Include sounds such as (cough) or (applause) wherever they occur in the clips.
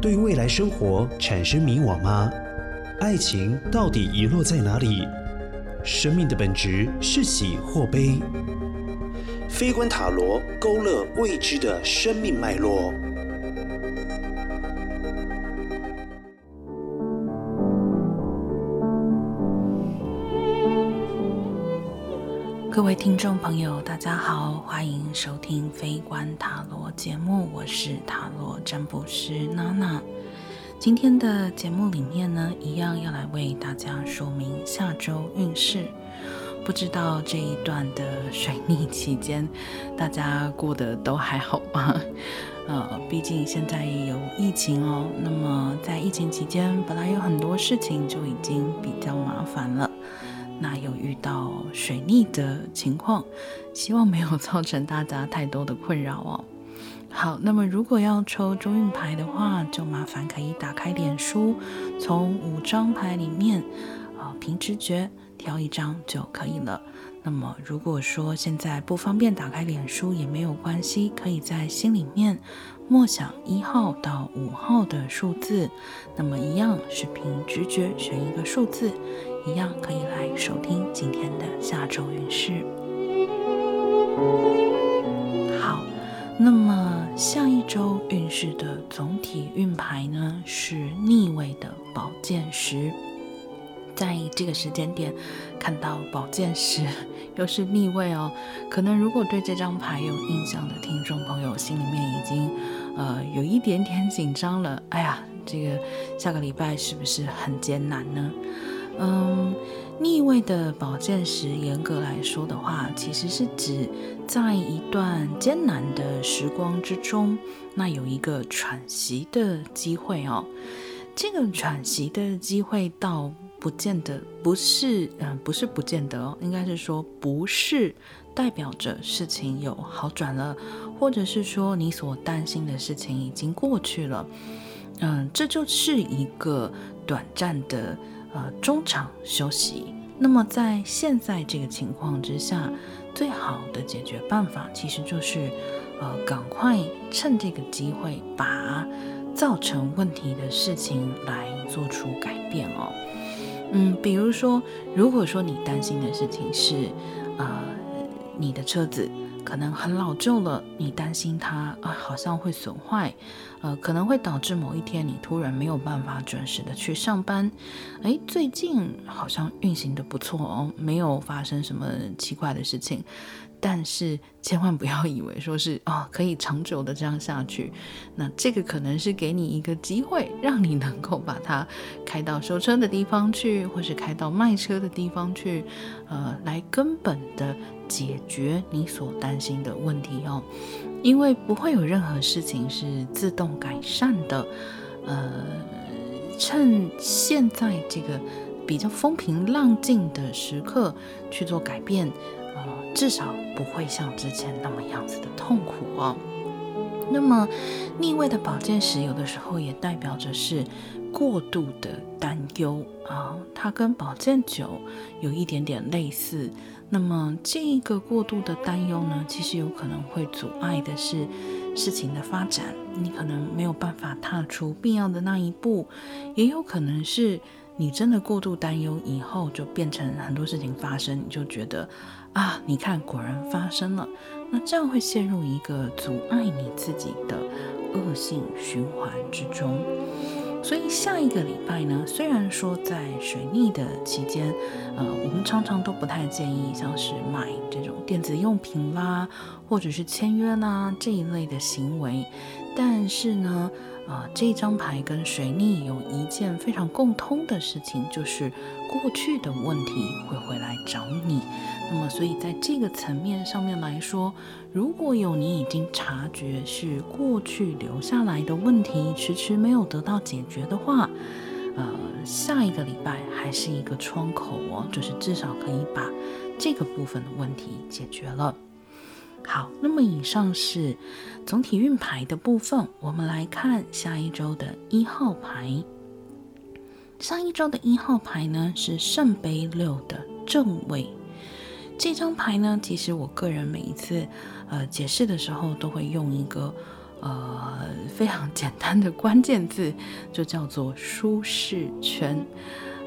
对未来生活产生迷惘吗？爱情到底遗落在哪里？生命的本质是喜或悲？飞观塔罗勾勒未知的生命脉络。各位听众朋友，大家好，欢迎收听《飞观塔罗》节目，我是塔罗占卜师娜娜。今天的节目里面呢，一样要来为大家说明下周运势。不知道这一段的水逆期间，大家过得都还好吗？(laughs) 呃，毕竟现在有疫情哦。那么在疫情期间，本来有很多事情就已经比较麻烦了。那有遇到水逆的情况，希望没有造成大家太多的困扰哦。(laughs) 好，那么如果要抽中运牌的话，就麻烦可以打开脸书，从五张牌里面，啊、凭直觉挑一张就可以了。那么如果说现在不方便打开脸书也没有关系，可以在心里面默想一号到五号的数字，那么一样是凭直觉选一个数字。一样可以来收听今天的下周运势。好，那么下一周运势的总体运牌呢，是逆位的宝剑十。在这个时间点看到宝剑十又是逆位哦，可能如果对这张牌有印象的听众朋友，心里面已经呃有一点点紧张了。哎呀，这个下个礼拜是不是很艰难呢？嗯，逆位的宝剑十，严格来说的话，其实是指在一段艰难的时光之中，那有一个喘息的机会哦。这个喘息的机会倒不见得不是，嗯，不是不见得哦，应该是说不是代表着事情有好转了，或者是说你所担心的事情已经过去了。嗯，这就是一个短暂的。呃，中场休息。那么在现在这个情况之下，最好的解决办法其实就是，呃，赶快趁这个机会把造成问题的事情来做出改变哦。嗯，比如说，如果说你担心的事情是，呃，你的车子。可能很老旧了，你担心它啊，好像会损坏，呃，可能会导致某一天你突然没有办法准时的去上班。诶，最近好像运行的不错哦，没有发生什么奇怪的事情。但是千万不要以为说是哦，可以长久的这样下去，那这个可能是给你一个机会，让你能够把它开到修车的地方去，或是开到卖车的地方去，呃，来根本的。解决你所担心的问题哦，因为不会有任何事情是自动改善的。呃，趁现在这个比较风平浪静的时刻去做改变，呃，至少不会像之前那么样子的痛苦哦。那么逆位的宝剑十有的时候也代表着是过度的担忧啊，它跟宝剑九有一点点类似。那么这一个过度的担忧呢，其实有可能会阻碍的是事情的发展，你可能没有办法踏出必要的那一步，也有可能是你真的过度担忧以后，就变成很多事情发生，你就觉得啊，你看果然发生了，那这样会陷入一个阻碍你自己的恶性循环之中。所以下一个礼拜呢，虽然说在水逆的期间，呃，我们常常都不太建议像是买这种电子用品啦，或者是签约啦这一类的行为，但是呢，呃，这张牌跟水逆有一件非常共通的事情，就是过去的问题会回来找你。那么，所以在这个层面上面来说，如果有你已经察觉是过去留下来的问题，迟迟没有得到解决的话，呃，下一个礼拜还是一个窗口哦，就是至少可以把这个部分的问题解决了。好，那么以上是总体运牌的部分，我们来看下一周的一号牌。上一周的一号牌呢，是圣杯六的正位。这张牌呢，其实我个人每一次呃解释的时候，都会用一个呃 (laughs) 非常简单的关键字，就叫做舒适圈。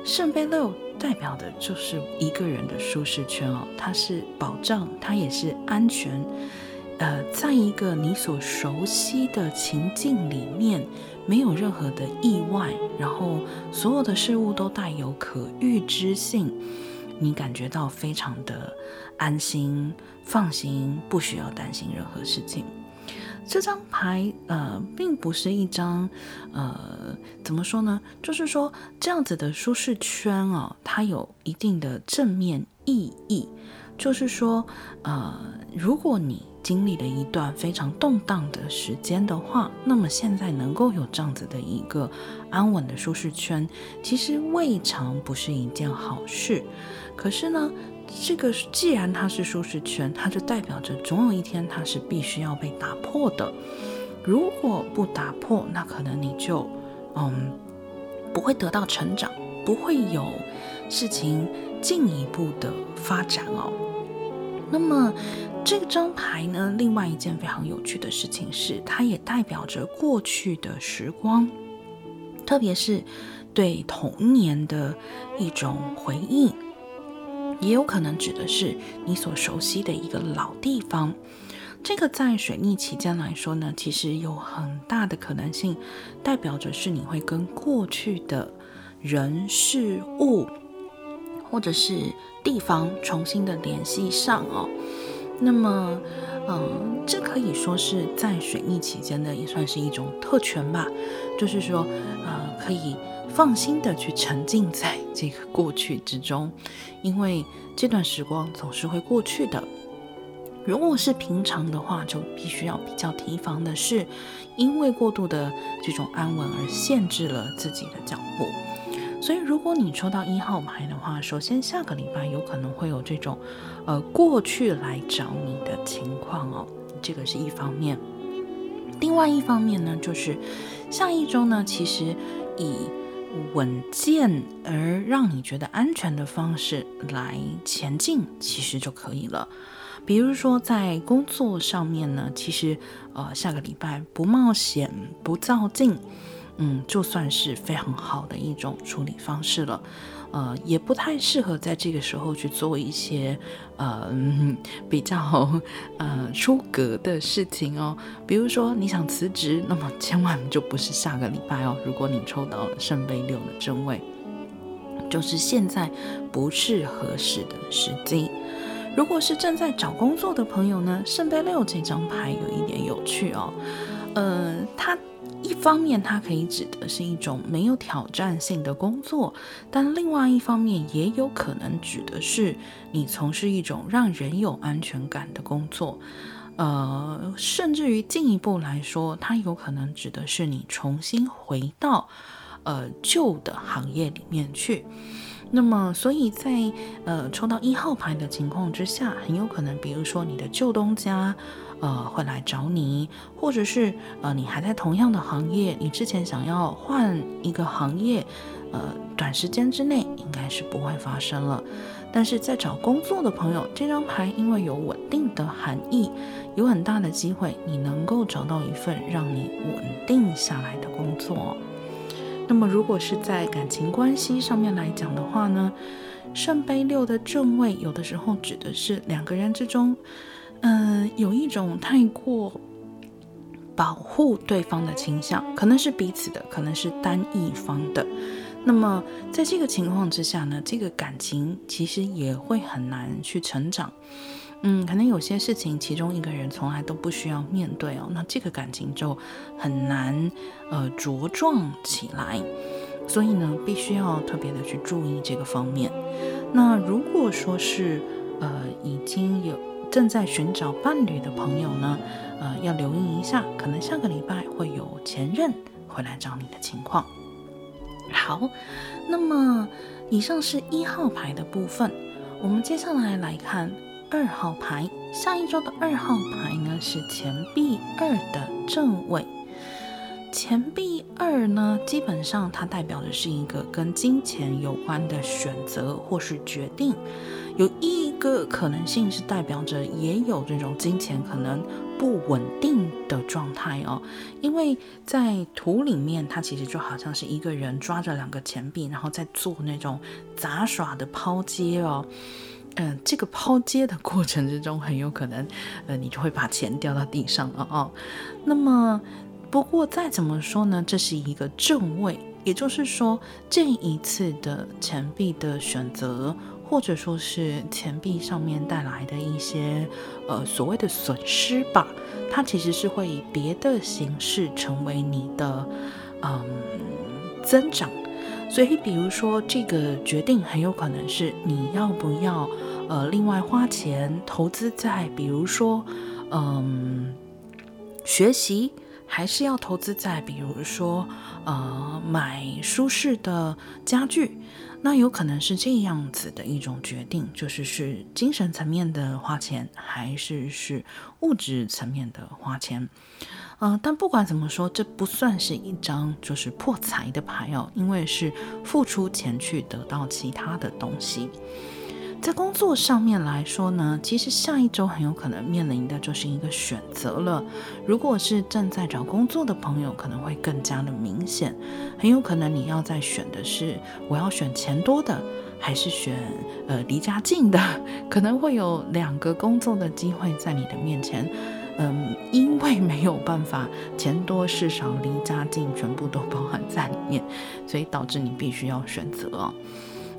圣杯六代表的就是一个人的舒适圈哦，它是保障，它也是安全。呃，在一个你所熟悉的情境里面，没有任何的意外，然后所有的事物都带有可预知性，你感觉到非常的安心、放心，不需要担心任何事情。这张牌，呃，并不是一张，呃，怎么说呢？就是说，这样子的舒适圈哦，它有一定的正面意义，就是说，呃，如果你经历了一段非常动荡的时间的话，那么现在能够有这样子的一个安稳的舒适圈，其实未尝不是一件好事。可是呢，这个既然它是舒适圈，它就代表着总有一天它是必须要被打破的。如果不打破，那可能你就嗯不会得到成长，不会有事情进一步的发展哦。那么。这张牌呢，另外一件非常有趣的事情是，它也代表着过去的时光，特别是对童年的一种回忆，也有可能指的是你所熟悉的一个老地方。这个在水逆期间来说呢，其实有很大的可能性，代表着是你会跟过去的人事物或者是地方重新的联系上哦。那么，嗯，这可以说是在水逆期间呢，也算是一种特权吧。就是说，呃，可以放心的去沉浸在这个过去之中，因为这段时光总是会过去的。如果是平常的话，就必须要比较提防的是，因为过度的这种安稳而限制了自己的脚步。所以，如果你抽到一号牌的话，首先下个礼拜有可能会有这种，呃，过去来找你的情况哦，这个是一方面。另外一方面呢，就是下一周呢，其实以稳健而让你觉得安全的方式来前进，其实就可以了。比如说在工作上面呢，其实呃，下个礼拜不冒险，不造进。嗯，就算是非常好的一种处理方式了，呃，也不太适合在这个时候去做一些呃 (laughs) 比较呃出格的事情哦。比如说你想辞职，那么千万就不是下个礼拜哦。如果你抽到了圣杯六的正位，就是现在不是合适的时机。如果是正在找工作的朋友呢，圣杯六这张牌有一点有趣哦，呃，它。一方面，它可以指的是一种没有挑战性的工作，但另外一方面，也有可能指的是你从事一种让人有安全感的工作。呃，甚至于进一步来说，它有可能指的是你重新回到呃旧的行业里面去。那么，所以在呃抽到一号牌的情况之下，很有可能，比如说你的旧东家。呃，会来找你，或者是呃，你还在同样的行业，你之前想要换一个行业，呃，短时间之内应该是不会发生了。但是在找工作的朋友，这张牌因为有稳定的含义，有很大的机会你能够找到一份让你稳定下来的工作。那么，如果是在感情关系上面来讲的话呢，圣杯六的正位有的时候指的是两个人之中。嗯、有一种太过保护对方的倾向，可能是彼此的，可能是单一方的。那么在这个情况之下呢，这个感情其实也会很难去成长。嗯，可能有些事情其中一个人从来都不需要面对哦，那这个感情就很难呃茁壮起来。所以呢，必须要特别的去注意这个方面。那如果说是呃已经有。正在寻找伴侣的朋友呢，呃，要留意一下，可能下个礼拜会有前任会来找你的情况。好，那么以上是一号牌的部分，我们接下来来看二号牌。下一周的二号牌呢是钱币二的正位。钱币二呢，基本上它代表的是一个跟金钱有关的选择或是决定，有意义。个可能性是代表着也有这种金钱可能不稳定的状态哦，因为在图里面，它其实就好像是一个人抓着两个钱币，然后在做那种杂耍的抛接哦。嗯、这个抛接的过程之中，很有可能，呃，你就会把钱掉到地上了哦。那么，不过再怎么说呢，这是一个正位，也就是说，这一次的钱币的选择，或者说是钱币上面带来的一些，呃，所谓的损失吧，它其实是会以别的形式成为你的，嗯，增长。所以，比如说，这个决定很有可能是你要不要，呃，另外花钱投资在，比如说，嗯，学习，还是要投资在，比如说，呃，买舒适的家具。那有可能是这样子的一种决定，就是是精神层面的花钱，还是是物质层面的花钱。呃，但不管怎么说，这不算是一张就是破财的牌哦，因为是付出钱去得到其他的东西。在工作上面来说呢，其实下一周很有可能面临的就是一个选择了。如果是正在找工作的朋友，可能会更加的明显，很有可能你要在选的是我要选钱多的，还是选呃离家近的，(laughs) 可能会有两个工作的机会在你的面前。嗯，因为没有办法钱多事少离家近全部都包含在里面，所以导致你必须要选择哦。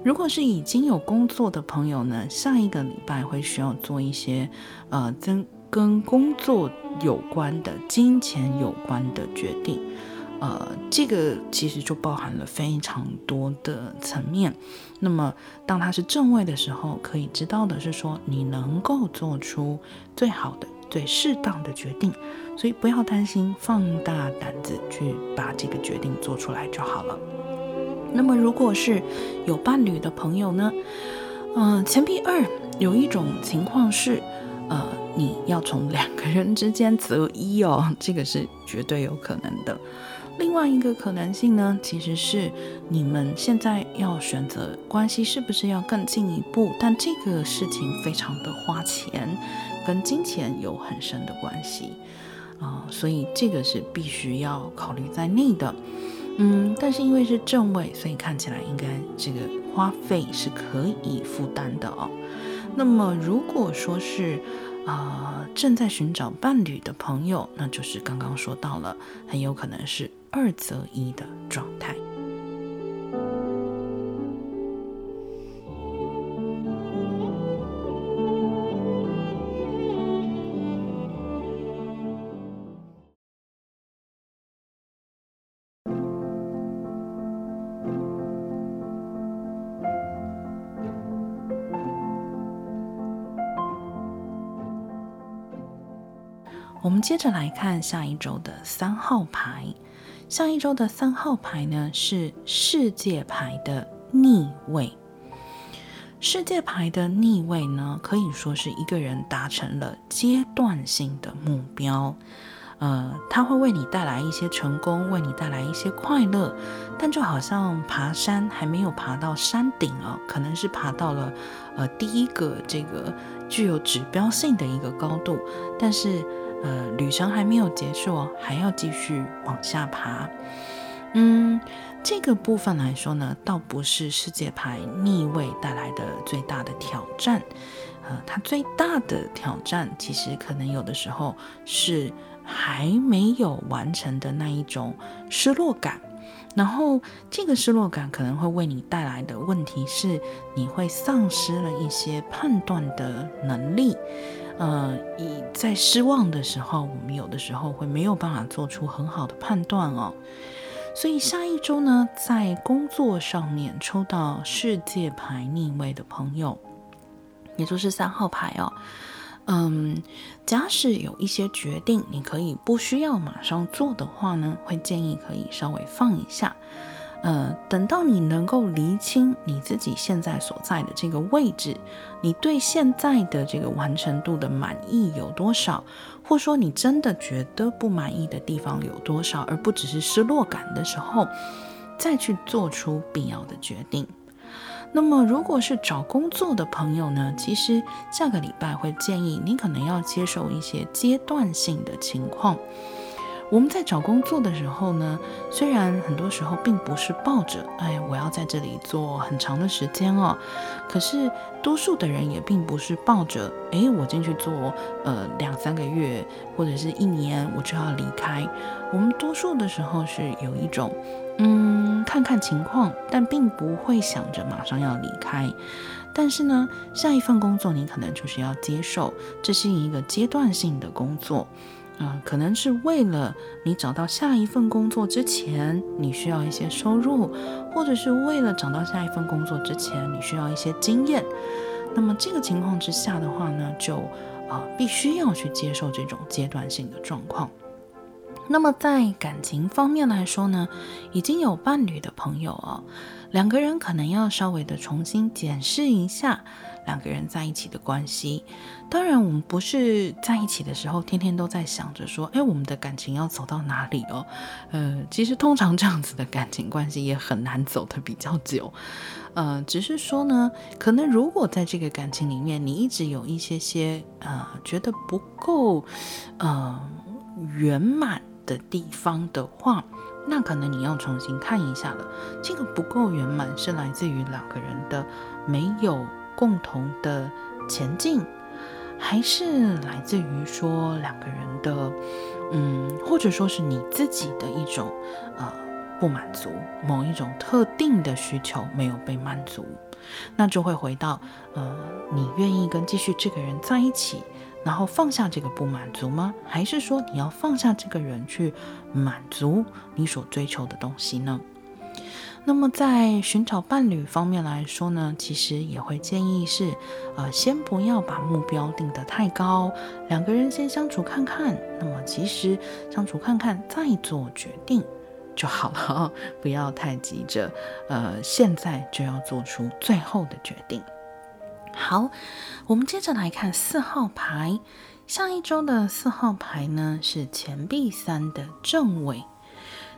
如果是已经有工作的朋友呢，下一个礼拜会需要做一些呃跟跟工作有关的、金钱有关的决定。呃，这个其实就包含了非常多的层面。那么当它是正位的时候，可以知道的是说你能够做出最好的。最适当的决定，所以不要担心，放大胆子去把这个决定做出来就好了。那么，如果是有伴侣的朋友呢？嗯、呃，钱币二有一种情况是，呃，你要从两个人之间择一哦，这个是绝对有可能的。另外一个可能性呢，其实是你们现在要选择关系是不是要更进一步，但这个事情非常的花钱。跟金钱有很深的关系啊、所以这个是必须要考虑在内的。嗯，但是因为是正位，所以看起来应该这个花费是可以负担的哦。那么如果说是啊、正在寻找伴侣的朋友，那就是刚刚说到了，很有可能是二择一的状态。接着来看下一周的三号牌。下一周的三号牌呢，是世界牌的逆位。世界牌的逆位呢，可以说是一个人达成了阶段性的目标。呃，他会为你带来一些成功，为你带来一些快乐。但就好像爬山还没有爬到山顶啊，可能是爬到了呃第一个这个具有指标性的一个高度，但是。呃，旅程还没有结束，还要继续往下爬。嗯，这个部分来说呢，倒不是世界牌逆位带来的最大的挑战。呃，它最大的挑战，其实可能有的时候是还没有完成的那一种失落感。然后，这个失落感可能会为你带来的问题是，你会丧失了一些判断的能力。呃，以在失望的时候，我们有的时候会没有办法做出很好的判断哦。所以下一周呢，在工作上面抽到世界牌逆位的朋友，也就是三号牌哦。嗯，假使有一些决定你可以不需要马上做的话呢，会建议可以稍微放一下。呃，等到你能够厘清你自己现在所在的这个位置，你对现在的这个完成度的满意有多少，或说你真的觉得不满意的地方有多少，而不只是失落感的时候，再去做出必要的决定。那么，如果是找工作的朋友呢，其实下个礼拜会建议你可能要接受一些阶段性的情况。我们在找工作的时候呢，虽然很多时候并不是抱着“哎，我要在这里做很长的时间哦”，可是多数的人也并不是抱着“哎，我进去做呃两三个月或者是一年我就要离开”。我们多数的时候是有一种嗯看看情况，但并不会想着马上要离开。但是呢，下一份工作你可能就是要接受，这是一个阶段性的工作。啊、可能是为了你找到下一份工作之前，你需要一些收入，或者是为了找到下一份工作之前，你需要一些经验。那么这个情况之下的话呢，就啊、必须要去接受这种阶段性的状况。那么在感情方面来说呢，已经有伴侣的朋友啊、哦，两个人可能要稍微的重新检视一下。两个人在一起的关系，当然我们不是在一起的时候天天都在想着说，哎，我们的感情要走到哪里哦？呃，其实通常这样子的感情关系也很难走得比较久。呃，只是说呢，可能如果在这个感情里面，你一直有一些些呃觉得不够呃圆满的地方的话，那可能你要重新看一下了。这个不够圆满是来自于两个人的没有。共同的前进，还是来自于说两个人的，嗯，或者说是你自己的一种呃不满足，某一种特定的需求没有被满足，那就会回到呃，你愿意跟继续这个人在一起，然后放下这个不满足吗？还是说你要放下这个人去满足你所追求的东西呢？那么在寻找伴侣方面来说呢，其实也会建议是，呃，先不要把目标定得太高，两个人先相处看看。那么其实相处看看再做决定就好了，(laughs) 不要太急着，呃，现在就要做出最后的决定。好，我们接着来看四号牌，下一周的四号牌呢是钱币三的正位。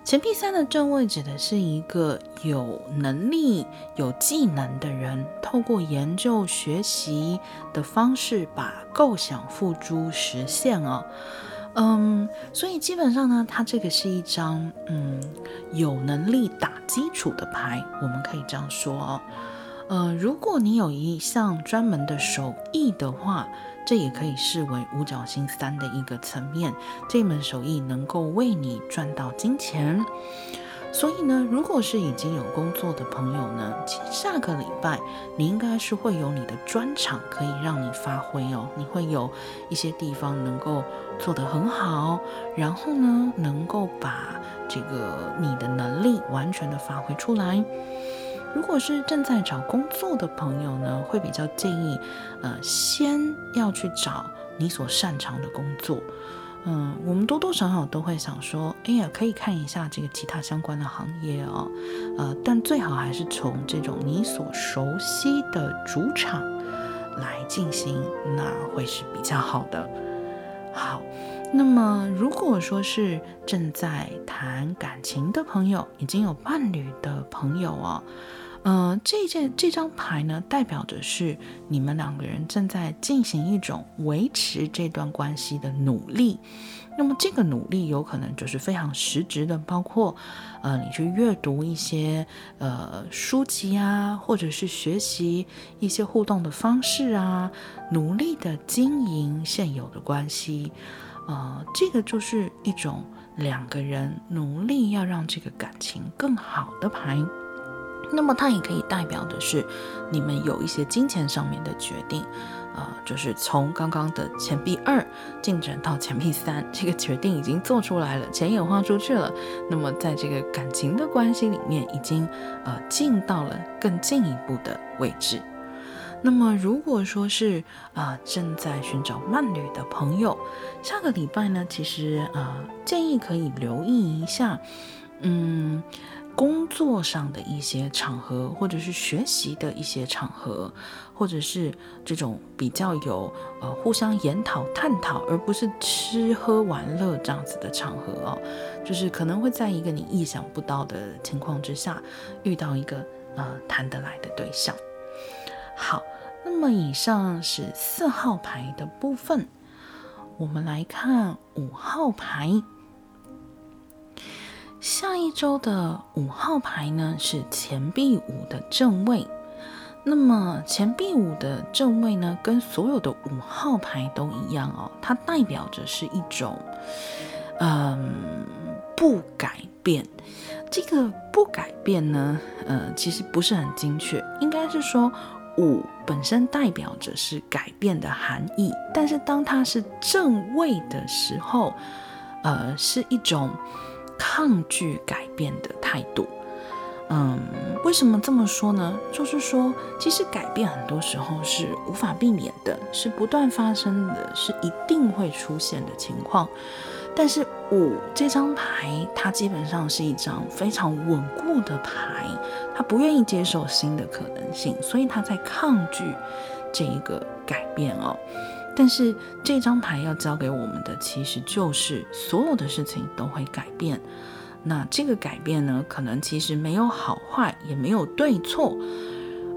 钱币三的正位指的是一个有能力、有技能的人，透过研究学习的方式，把构想付诸实现哦。嗯，所以基本上呢，它这个是一张嗯有能力打基础的牌，我们可以这样说哦。呃，如果你有一项专门的手艺的话。这也可以视为五角星三的一个层面，这门手艺能够为你赚到金钱。所以呢，如果是已经有工作的朋友呢，其实下个礼拜你应该是会有你的专场可以让你发挥哦，你会有一些地方能够做得很好，然后呢，能够把这个你的能力完全的发挥出来。如果是正在找工作的朋友呢，会比较建议，呃，先要去找你所擅长的工作。嗯、我们多多少少都会想说，哎呀，可以看一下这个其他相关的行业哦，呃，但最好还是从这种你所熟悉的主场来进行，那会是比较好的。好，那么如果说是正在谈感情的朋友，已经有伴侣的朋友哦。呃，这件这张牌呢，代表的是你们两个人正在进行一种维持这段关系的努力。那么这个努力有可能就是非常实质的，包括呃，你去阅读一些呃书籍啊，或者是学习一些互动的方式啊，努力的经营现有的关系。呃，这个就是一种两个人努力要让这个感情更好的牌。那么它也可以代表的是，你们有一些金钱上面的决定，呃，就是从刚刚的钱币二进展到钱币三，这个决定已经做出来了，钱也花出去了。那么在这个感情的关系里面，已经呃进到了更进一步的位置。那么如果说是啊、正在寻找伴侣的朋友，下个礼拜呢，其实啊、呃、建议可以留意一下，嗯。工作上的一些场合，或者是学习的一些场合，或者是这种比较有呃互相研讨、探讨，而不是吃喝玩乐这样子的场合哦，就是可能会在一个你意想不到的情况之下，遇到一个呃谈得来的对象。好，那么以上是四号牌的部分，我们来看五号牌。下一周的五号牌呢，是钱币五的正位。那么钱币五的正位呢，跟所有的五号牌都一样哦，它代表着是一种，嗯，不改变。这个不改变呢，呃，其实不是很精确，应该是说五本身代表着是改变的含义，但是当它是正位的时候，呃，是一种抗拒改变的态度。嗯，为什么这么说呢？就是说，其实改变很多时候是无法避免的，是不断发生的，是一定会出现的情况。但是五这张牌，它基本上是一张非常稳固的牌，它不愿意接受新的可能性，所以它在抗拒这一个改变哦。但是这张牌要教给我们的，其实就是所有的事情都会改变。那这个改变呢，可能其实没有好坏，也没有对错，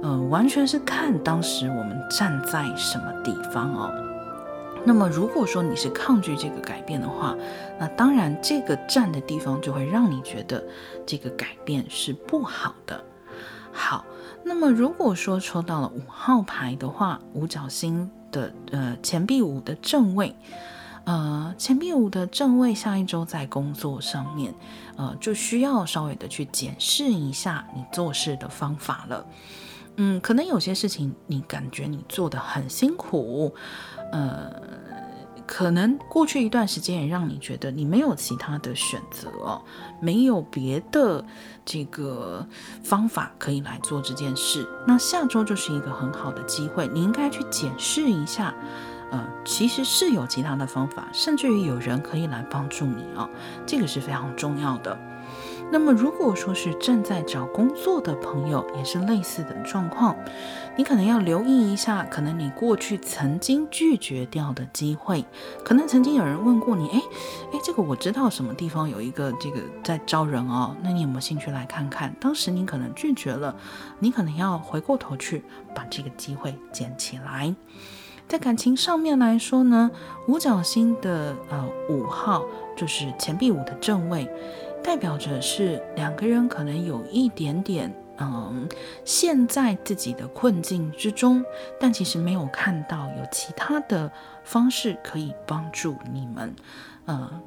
呃，完全是看当时我们站在什么地方哦。那么如果说你是抗拒这个改变的话，那当然这个站的地方就会让你觉得这个改变是不好的。好，那么如果说抽到了五号牌的话，五角星的呃钱币五的正位。呃，钱币五的正位，下一周在工作上面，呃，就需要稍微的去检视一下你做事的方法了。嗯，可能有些事情你感觉你做的很辛苦，呃，可能过去一段时间也让你觉得你没有其他的选择哦，没有别的这个方法可以来做这件事。那下周就是一个很好的机会，你应该去检视一下。呃，其实是有其他的方法，甚至于有人可以来帮助你哦，这个是非常重要的。那么，如果说是正在找工作的朋友，也是类似的状况，你可能要留意一下，可能你过去曾经拒绝掉的机会，可能曾经有人问过你，哎，哎，这个我知道什么地方有一个这个在招人哦，那你有没有兴趣来看看？当时你可能拒绝了，你可能要回过头去把这个机会捡起来。在感情上面来说呢，五角星的呃五号就是钱币五的正位，代表着是两个人可能有一点点嗯陷在自己的困境之中，但其实没有看到有其他的方式可以帮助你们。呃，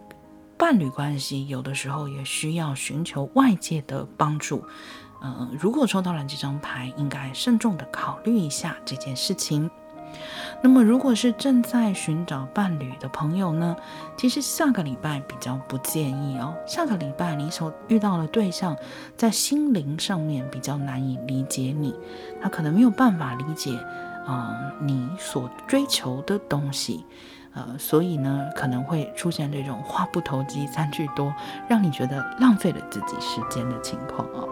伴侣关系有的时候也需要寻求外界的帮助。嗯、如果抽到了这张牌，应该慎重的考虑一下这件事情。那么，如果是正在寻找伴侣的朋友呢，其实下个礼拜比较不建议哦。下个礼拜你所遇到的对象，在心灵上面比较难以理解你，他可能没有办法理解，嗯、你所追求的东西，呃，所以呢，可能会出现这种话不投机三句多，让你觉得浪费了自己时间的情况哦。